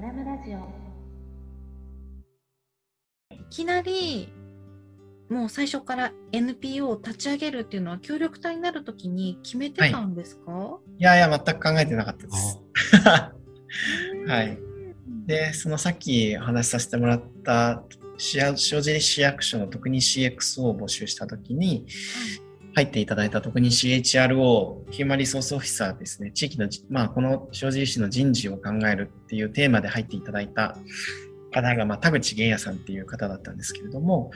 ドラムラジオ。いきなりもう最初から NPO を立ち上げるっていうのは協力隊になるときに決めてたんですか、い。やいや、全く考えてなかったです。はい。で、そのさっきお話しさせてもらった市や塩尻市役所の特に CXO を募集したときに、入っていただいた特に CHRO、ヒューマンリソースオフィサーですね、地域の、まあ、この塩尻市の人事を考えるっていうテーマで入っていただいた方が、まあ、田口玄也さんっていう方だったんですけれども、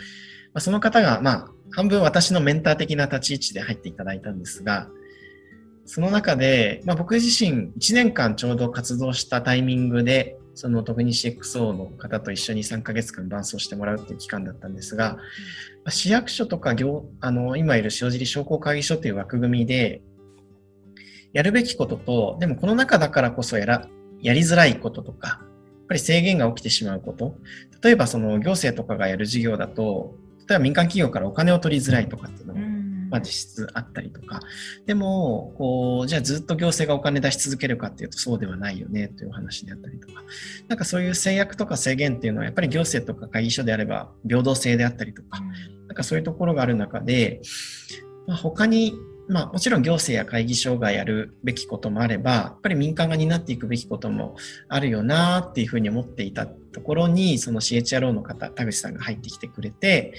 まあ、その方が、まあ、半分私のメンター的な立ち位置で入っていただいたんですが、その中で、まあ、僕自身1年間ちょうど活動したタイミングで、その特に CXO の方と一緒に3ヶ月間伴走してもらうっていう期間だったんですが、まあ市役所とか行あの今いる塩尻商工会議所という枠組みで、やるべきことと、でもこの中だからこそやらやりづらいこととか、やっぱり制限が起きてしまうこと、例えばその行政とかがやる事業だと、例えば民間企業からお金を取りづらいとかっていうのもうんまあ、実質あったりとか、でも、こう、じゃあずっと行政がお金出し続けるかっていうとそうではないよねというお話であったりとか、なんかそういう制約とか制限っていうのはやっぱり行政とか会議所であれば平等性であったりとか、なんかそういうところがある中で、まあ、他に、まあもちろん行政や会議所がやるべきこともあれば、やっぱり民間が担っていくべきこともあるよなっていうふうに思っていたところに、その CHRO の方、田口さんが入ってきてくれて、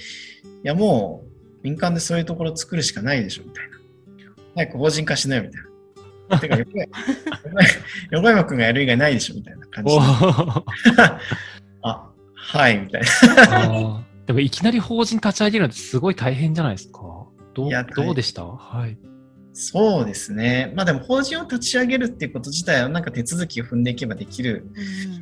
いやもう民間でそういうところを作るしかないでしょみたいな。早く法人化しなよみたいな。てか、横山横山くん がやる以外ないでしょみたいな感じおで。ー あ、はい、みたいな。でもいきなり法人立ち上げるのってすごい大変じゃないですか。どういやどうでした？はい。そうですね。まあでも法人を立ち上げるっていうこと自体はなんか手続きを踏んでいけばできる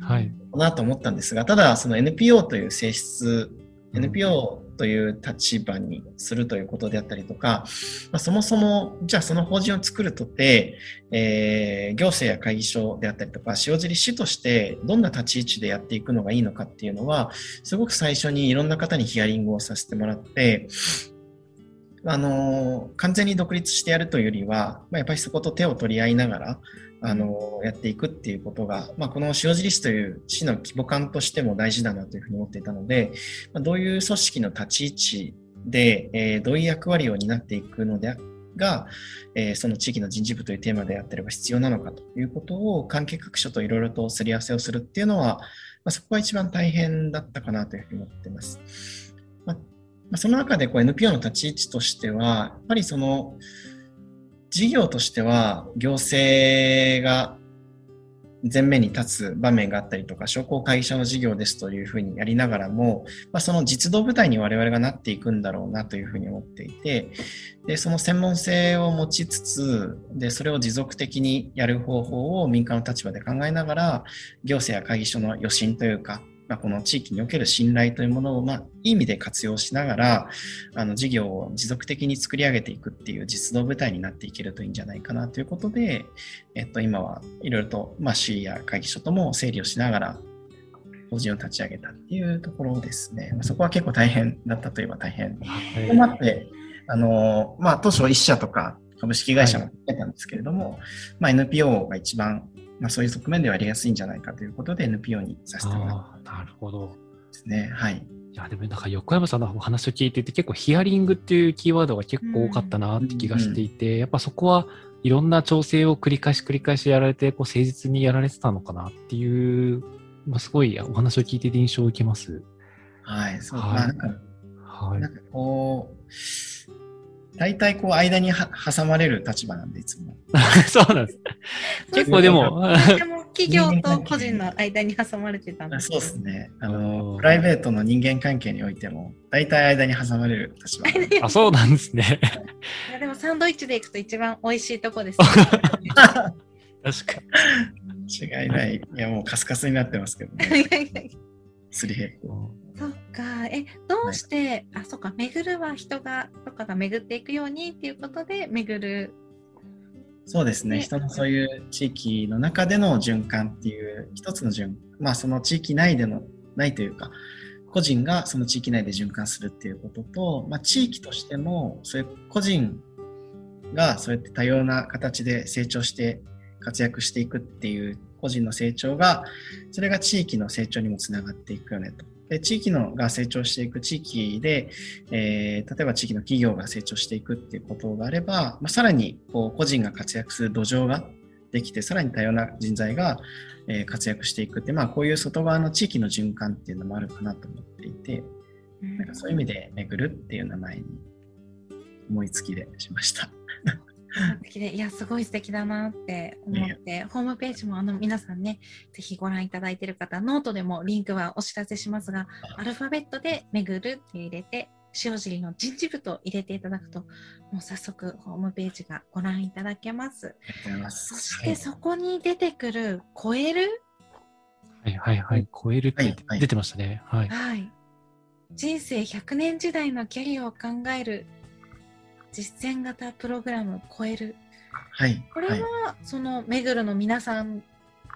はい。かなと思ったんですが、ただその NPO という性質、NPO という立場にするということであったりとか、まあ、そもそも、じゃあその法人を作るとて、えー行政や会議所であったりとか、塩尻市としてどんな立ち位置でやっていくのがいいのかっていうのは、すごく最初にいろんな方にヒアリングをさせてもらって、あのー完全に独立してやるというよりは、まあ、やっぱりそこと手を取り合いながら、あのやっていくっていうことが、まあ、この塩尻市という市の規模感としても大事だなというふうに思っていたので、まあ、どういう組織の立ち位置で、えーどういう役割を担っていくのでが、えーその地域の人事部というテーマであってれば必要なのかということを関係各所といろいろとすり合わせをするっていうのは、まあ、そこが一番大変だったかなというふうに思っています。まあ、その中でこう NPO の立ち位置としては、やっぱりその事業としては行政が前面に立つ場面があったりとか、商工会議所の事業ですというふうにやりながらも、まあ、その実動部隊に我々がなっていくんだろうなというふうに思っていて、で、その専門性を持ちつつ、で、それを持続的にやる方法を民間の立場で考えながら、行政や会議所の余震というか、まあ、この地域における信頼というものを、まあ、いい意味で活用しながら、あの事業を持続的に作り上げていくっていう実動部隊になっていけるといいんじゃないかなということで、えっと、今はいろいろと、まあ、市や会議所とも整理をしながら、法人を立ち上げたっていうところですね。まあそこは結構大変だったといえば大変。はいとなって、あの、まあ、当初1社とか株式会社も出たんですけれども、まあ、NPO が一番、まあ、そういう側面ではやりやすいんじゃないかということで NPO にさせてもらっああ、なるほど。ですね。はい。いや、でもなんか横山さんのお話を聞いていて、結構ヒアリングっていうキーワードが結構多かったなって気がしていて、やっぱそこはいろんな調整を繰り返し繰り返しやられて、こう誠実にやられてたのかなっていう、まあ、すごいお話を聞いていて印象を受けます。はい。そう、はいまあ、なんか、はいなん。かこう、大体こう間には挟まれる立場なんで、いつも。そうなんです。結構でも、でも企業と個人の間に挟まれてたんですあそうですね。あうの、んプライベートの人間関係においても、大体間に挟まれる立場。あ、そうなんですね。いやでもサンドイッチで行くと一番美味しいとこです、確か 違いない。いや、もうカスカスになってますけどね。すり減そっか。え、どうして、あ、そっか、巡るは人が、とかが巡っていくようにっていうことで、巡る。そうですね。ね人のそういう地域の中での循環っていう一つの循まあその地域内でのないというか個人がその地域内で循環するっていうことと、まあ、地域としてもそういう個人がそうやって多様な形で成長して活躍していくっていう個人の成長が、それが地域の成長にもつながっていくよねと。で地域のが成長していく地域で、えー、例えば地域の企業が成長していくっていうことがあれば、まあ、さらにこう個人が活躍する土壌ができて、さらに多様な人材が、えー、活躍していくって、まあ、こういう外側の地域の循環っていうのもあるかなと思っていて、なんかそういう意味で巡るっていう名前に思いつきでしました。いやすごい素敵だなって思って、ホームページもあの皆さんねぜひご覧いただいている方ノートでもリンクはお知らせしますがアルファベットで「巡る」って入れて塩尻の人事部と入れていただくともう早速ホームページがご覧いただけます。そしてそこに出てくる「超える」はいはいはい「超える」って出てましたね。はい、はい、人生100年時代のキャリアを考える実践型プログラム超える。はい。これは、はい、その目黒の皆さん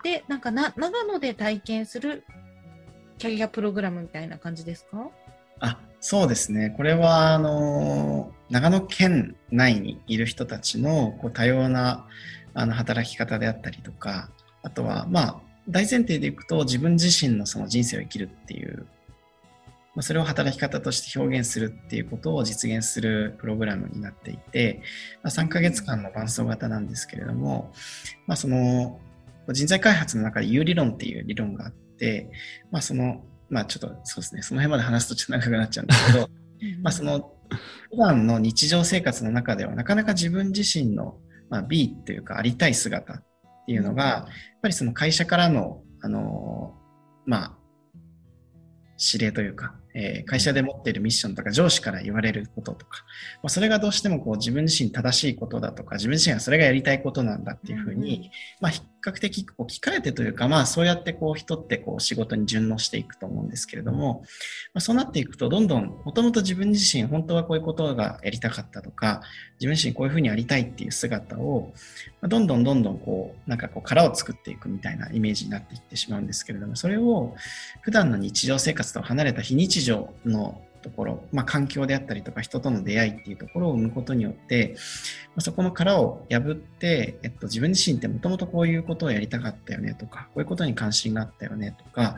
で、なんかな長野で体験するキャリアプログラムみたいな感じですか？あそうですね。これは、あの、長野県内にいる人たちのこう多様なあの働き方であったりとか、あとは、まあ、大前提でいくと自分自身のその人生を生きるっていうまそれを働き方として表現するっていうことを実現するプログラムになっていて、まあ、3ヶ月間の伴走型なんですけれども、まあ、その人材開発の中で U 理論っていう理論があって、まあ、その、まあ、ちょっとそうですね、その辺まで話すとちょっと長くなっちゃうんですけど、まあその普段の日常生活の中ではなかなか自分自身の、まあ、B というかありたい姿っていうのが、やっぱりその会社からの、あの、まあ、指令というか、えー、会社で持っているミッションとか上司から言われることとか、まあ、それがどうしてもこう自分自身正しいことだとか、自分自身がそれがやりたいことなんだっていうふうに、まあ、比較的置き換えてというか、まあ、そうやってこう人ってこう仕事に順応していくと思うんですけれども、まあ、そうなっていくと、どんどん、もともと自分自身、本当はこういうことがやりたかったとか、自分自身こういうふうにやりたいっていう姿を、ま、どんどんどんどんこう、なんかこう殻を作っていくみたいなイメージになっていってしまうんですけれども、それを普段の日常生活と離れた非日常のところ、まあ、環境であったりとか人との出会いっていうところを生むことによって、まあ、そこの殻を破って、えっと、自分自身ってもともとこういうことをやりたかったよねとか、こういうことに関心があったよねとか、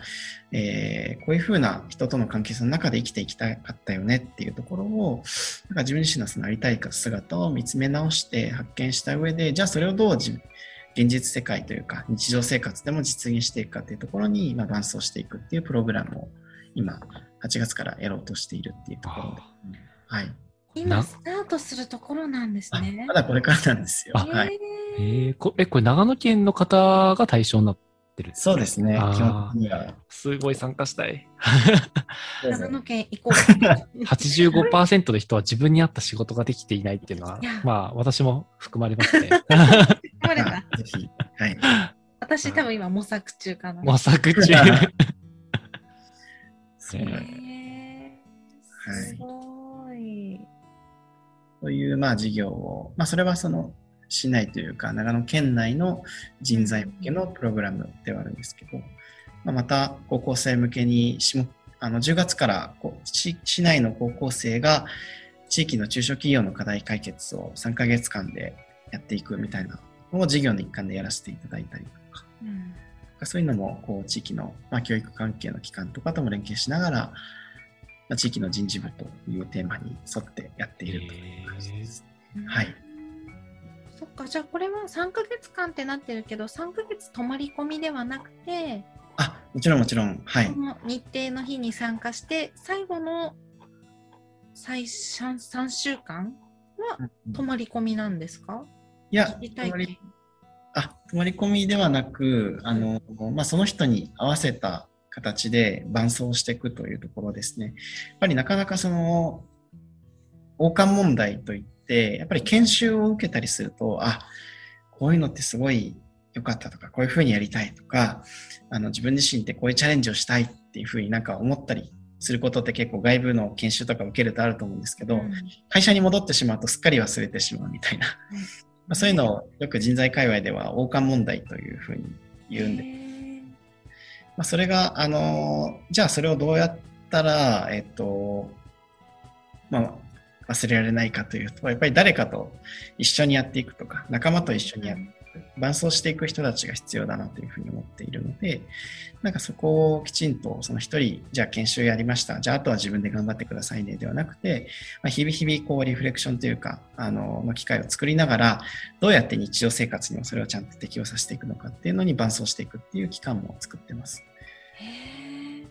えー、こういうふうな人との関係性の中で生きていきたかったよねっていうところを、なんか自分自身のそのありたい姿を見つめ直して発見した上で、じゃあそれをどう自分現実世界というか日常生活でも実現していくかというところに、まあ、伴走していくっていうプログラムを今8月からやろうとしているっていうところで。はい。今スタートするところなんですね。まだこれからなんですよ。はい。えー、こえ、これ長野県の方が対象になってるそうですね。基本的には。すごい参加したい。長野県行こう。85%の人は自分に合った仕事ができていないっていうのは、まあ私も含まれますね。含まれた。ぜひ。はい。私多分今模索中かな。模索中。そうなんまあ、事業を、まあ、それはその市内というか、長野県内の人材向けのプログラムではあるんですけど、まあ、また高校生向けにあの10月から市市内の高校生が地域の中小企業の課題解決を3ヶ月間でやっていくみたいなのを事業の一環でやらせていただいたりとか、うん。そういうのもこう地域の、まあ、教育関係の機関とかとも連携しながら、まあ、地域の人事部というテーマに沿ってやっているという感じです。はい。そっか、じゃあこれは3ヶ月間ってなってるけど、3ヶ月泊まり込みではなくて、あ、もちろんもちろん、はい。日程の日に参加して、最後の最初3週間は泊まり込みなんですか、いや、泊まりあ、泊まり込みではなく、あの、まあ、その人に合わせた形で伴走していくというところですね。やっぱりなかなかその、王冠問題といって、やっぱり研修を受けたりすると、あ、こういうのってすごい良かったとか、こういうふうにやりたいとか、あの自分自身ってこういうチャレンジをしたいっていうふうになんか思ったりすることって結構外部の研修とか受けるとあると思うんですけど、うん、会社に戻ってしまうとすっかり忘れてしまうみたいな、まあ、そういうのをよく人材界隈では王冠問題というふうに言うんで、まあ、それが、あの、じゃあそれをどうやったら、えっと、まあ、忘れられないかというと、やっぱり誰かと一緒にやっていくとか、仲間と一緒にやく、伴走していく人たちが必要だなというふうに思っているので、なんかそこをきちんと、その一人、じゃあ研修やりました、じゃああとは自分で頑張ってくださいねではなくて、まあ、日々日々こうリフレクションというか、あの、の機会を作りながら、どうやって日常生活にもそれをちゃんと適用させていくのかっていうのに伴走していくっていう期間も作ってます。へ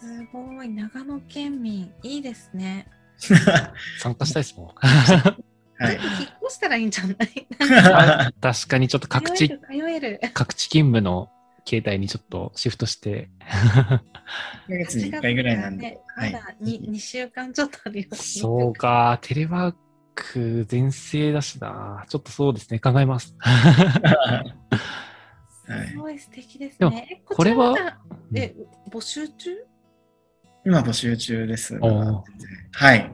すごい、長野県民、いいですね。参加したいですもん。はい、引っ越したらいいんじゃない？確かにちょっと各地、各地勤務の携帯にちょっとシフトして。1ヶ月に1回ぐらいなんで。まだ 2,、2週間ちょっとあります、そうか、テレワーク全盛だしな。ちょっとそうですね、考えます。すごい素敵ですね。これは、え、募集中？今募集中です。はい。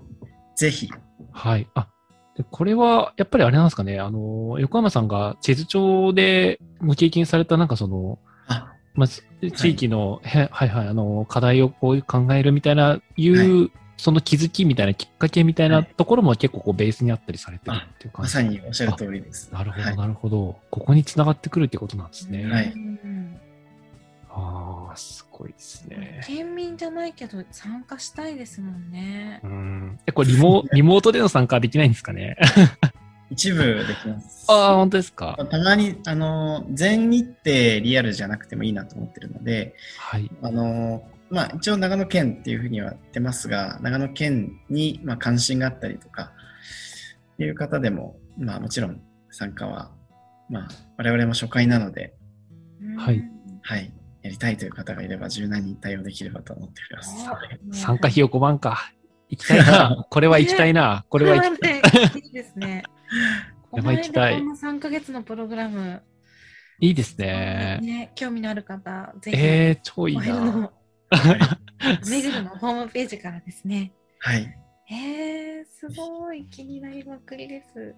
ぜひ。はい。あ、でこれは、やっぱりあれなんですかね、あの、横山さんが地図帳でご経験された、なんかその、まあ、地域の、はい、はいはいあの、課題をこう考えるみたいな、いう、はい、その気づきみたいなきっかけみたいなところも結構こうベースにあったりされてるっていう感じまさにおっしゃる通りです。なるほど、なるほど。ここにつながってくるってことなんですね。はい。ああ、すごいですね。県民じゃないけど参加したいですもんね。うん。え、これリモ リモートでの参加できないんですかね？一部できます。ああ、本当ですか？たまに、あの、全日程リアルじゃなくてもいいなと思ってるので、はい。あの、まあ、一応長野県っていうふうには言ってますが、長野県に、まあ、関心があったりとか、っていう方でも、まあ、もちろん参加は、まあ、我々も初回なので、はい。はい。やりたいという方がいれば柔軟に対応できればと思っております。参加費用5万か。行きたいな。これは行きたいな。これは行きたい。いいですね。これは行きたい。この3ヶ月のプログラム。いいですね。ね興味のある方、ぜひ。えー、超いいな。めぐるのホームページからですね。はい。えー、すごい気になりまくりです。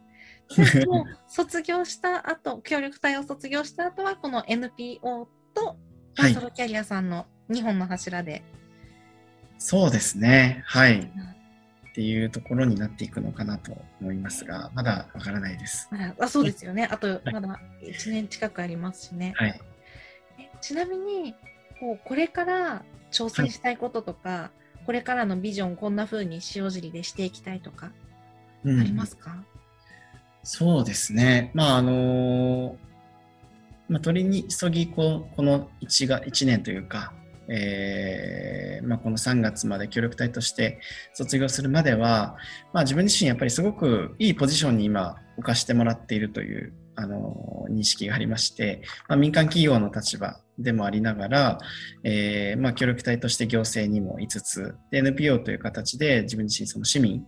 もう 卒業した後、協力隊を卒業した後は、この NPO とコンソロキャリアさんの2本の柱で、はい、そうですね。はい。っていうところになっていくのかなと思いますが、まだわからないです。あそうですよね。あと、まだ1年近くありますしね。はい、ちなみにこう、これから挑戦したいこととか、はい、これからのビジョン、こんな風に塩尻でしていきたいとか、ありますか、うん、そうですね。まあ、あのーまあ、取りに急ぎここの 1, が1年というか、えーまあ、この3月まで協力隊として卒業するまでは、まあ、自分自身やっぱりすごくいいポジションに今置かしてもらっているというあの認識がありまして、まあ、民間企業の立場でもありながら、えーまあ、協力隊として行政にもいつつで NPO という形で自分自身その市民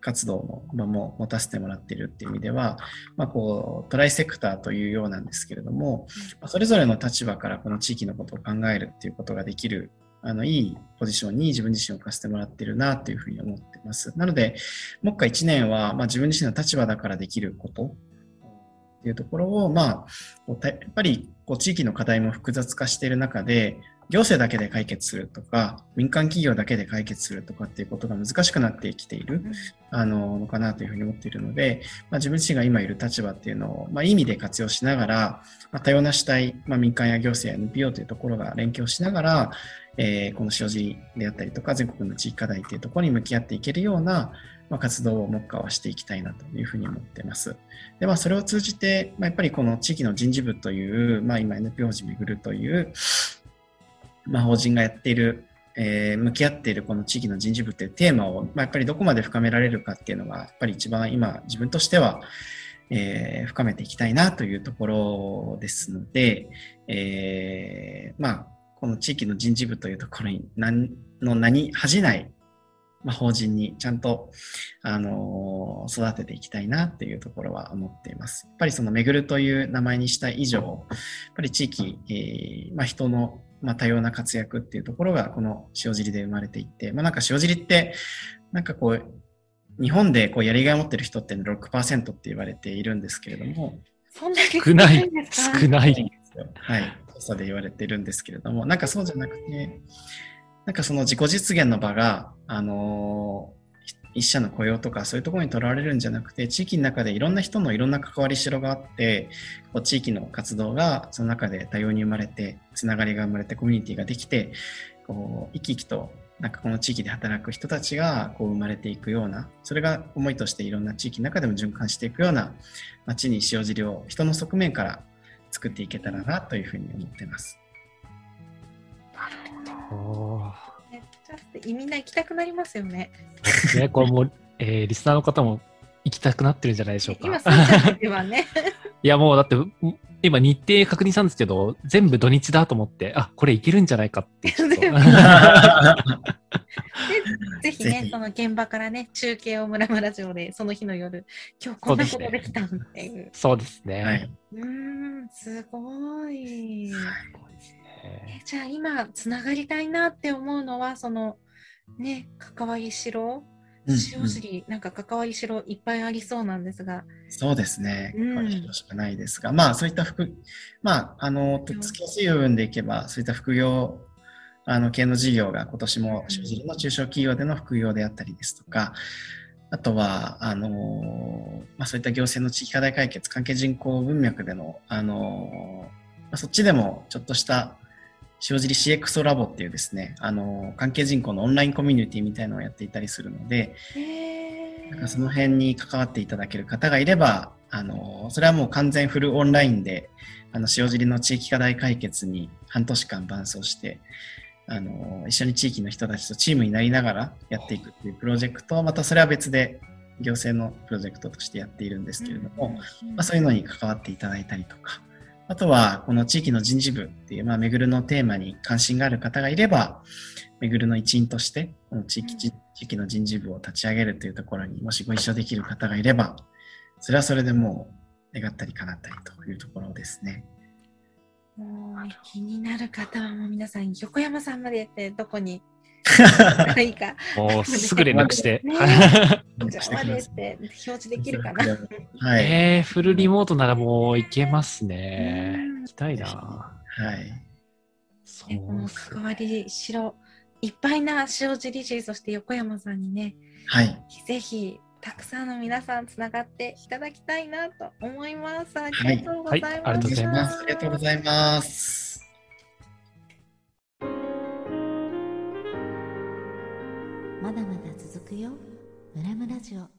活動の場も持たせてもらっているっていう意味では、まあ、こうトライセクターというようなんですけれども、それぞれの立場からこの地域のことを考えるっていうことができるあのいいポジションに自分自身を置かせてもらっているなというふうに思ってます。なので、もう一回1年は、まあ、自分自身の立場だからできることっていうところを、まあ、やっぱりこう地域の課題も複雑化している中で、行政だけで解決するとか、民間企業だけで解決するとかっていうことが難しくなってきている、あの、のかなというふうに思っているので、まあ、自分自身が今いる立場っていうのを、まあ、いい意味で活用しながら、まあ、多様な主体、まあ、民間や行政や NPO というところが連携をしながら、えー、この塩尻であったりとか、全国の地域課題っていうところに向き合っていけるような、まあ、活動を目下はしていきたいなというふうに思ってます。で、まあ、それを通じて、まあ、やっぱりこの地域の人事部という、まあ、今 NPO 法人巡るという、まあ、法人がやっている、えー、向き合っているこの地域の人事部っていうテーマを、まあ、やっぱりどこまで深められるかっていうのが、やっぱり一番今、自分としては、えー、深めていきたいなというところですので、えー、まあ、この地域の人事部というところに何の名に恥じない、まあ、法人にちゃんと、あのー、育てていきたいなっていうところは思っています。やっぱりその巡るという名前にした以上、やっぱり地域、えーまあ、人のまあ、多様な活躍っていうところがこの塩尻で生まれていって、まあ、なんか塩尻ってなんかこう日本でこうやりがいを持ってる人って6%って言われているんですけれども少ない。少ないはい。調査で言われてるんですけれどもなんかそうじゃなくてなんかその自己実現の場があのー一社の雇用とかそういうところにとらわれるんじゃなくて地域の中でいろんな人のいろんな関わりしろがあってこう地域の活動がその中で多様に生まれてつながりが生まれてコミュニティができてこう生き生きとなんかこの地域で働く人たちがこう生まれていくようなそれが思いとしていろんな地域の中でも循環していくような街に塩尻を人の側面から作っていけたらなというふうに思ってます。おーめっちゃ素敵みんな行きたくなりますよね。ね、これもう、えーリスナーの方も行きたくなってるんじゃないでしょうか。今、さんちゃんではね。いや、もうだって、ん今日程確認したんですけど、全部土日だと思って、あ、これいけるんじゃないかって ぜひねその現場からね、中継を村村城で、その日の夜、今日こんなことできたんっていう。そうですね。はい、うーん、すごい。すごいですねえじゃあ今、つながりたいなって思うのは、その、ね、関わりしろ、うん塩尻、なんか関わりしろいっぱいありそうなんですが、そうですね。うん。これしかないですが、まあそういった副、まあ、あの、とっつきやすい部分でいけば、そういった副業、あの、系の事業が今年も、正直の中小企業での副業であったりですとか、あとは、あの、まあそういった行政の地域課題解決、関係人口文脈での、あの、まあ、そっちでもちょっとした塩尻 CXO ラボっていうですね、あの、関係人口のオンラインコミュニティみたいなのをやっていたりするので、へなんかその辺に関わっていただける方がいれば、あの、それはもう完全フルオンラインで、あの、塩尻の地域課題解決に半年間伴走して、あの、一緒に地域の人たちとチームになりながらやっていくっていうプロジェクトを、またそれは別で行政のプロジェクトとしてやっているんですけれども、まあ、そういうのに関わっていただいたりとか、あとは、この地域の人事部っていう、まあ、めぐるのテーマに関心がある方がいれば、めぐるの一員として、この地域,、地域の人事部を立ち上げるというところにもしご一緒できる方がいれば、それはそれでもう願ったり叶ったりというところですね。もう気になる方はもう皆さん横山さんまでやってどこにいいか もうすぐ連絡して。ねこちらまでって表示できるかな。はい。えー、フルリモートならもう行けますねうん。行きたいな。はい。そねこのうわりしろいっぱいな塩尻市そして横山さんにねはい。ぜひたくさんの皆さんつながっていただきたいなと思います。ありがとうございます。はいはいありがとうございますま。だまだ続くよ村村ラジオ